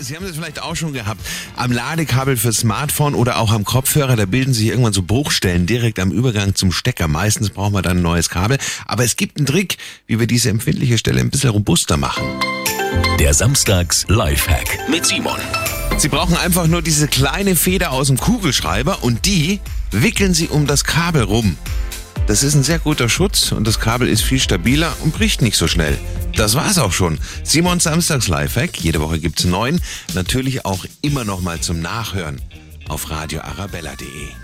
Sie haben das vielleicht auch schon gehabt. Am Ladekabel für Smartphone oder auch am Kopfhörer, da bilden sich irgendwann so Bruchstellen direkt am Übergang zum Stecker. Meistens brauchen wir dann ein neues Kabel. Aber es gibt einen Trick, wie wir diese empfindliche Stelle ein bisschen robuster machen. Der Samstags Lifehack mit Simon. Sie brauchen einfach nur diese kleine Feder aus dem Kugelschreiber und die wickeln Sie um das Kabel rum. Das ist ein sehr guter Schutz und das Kabel ist viel stabiler und bricht nicht so schnell. Das war's auch schon. Simons Samstags Lifehack. Jede Woche gibt's neun. Natürlich auch immer noch mal zum Nachhören auf radioarabella.de.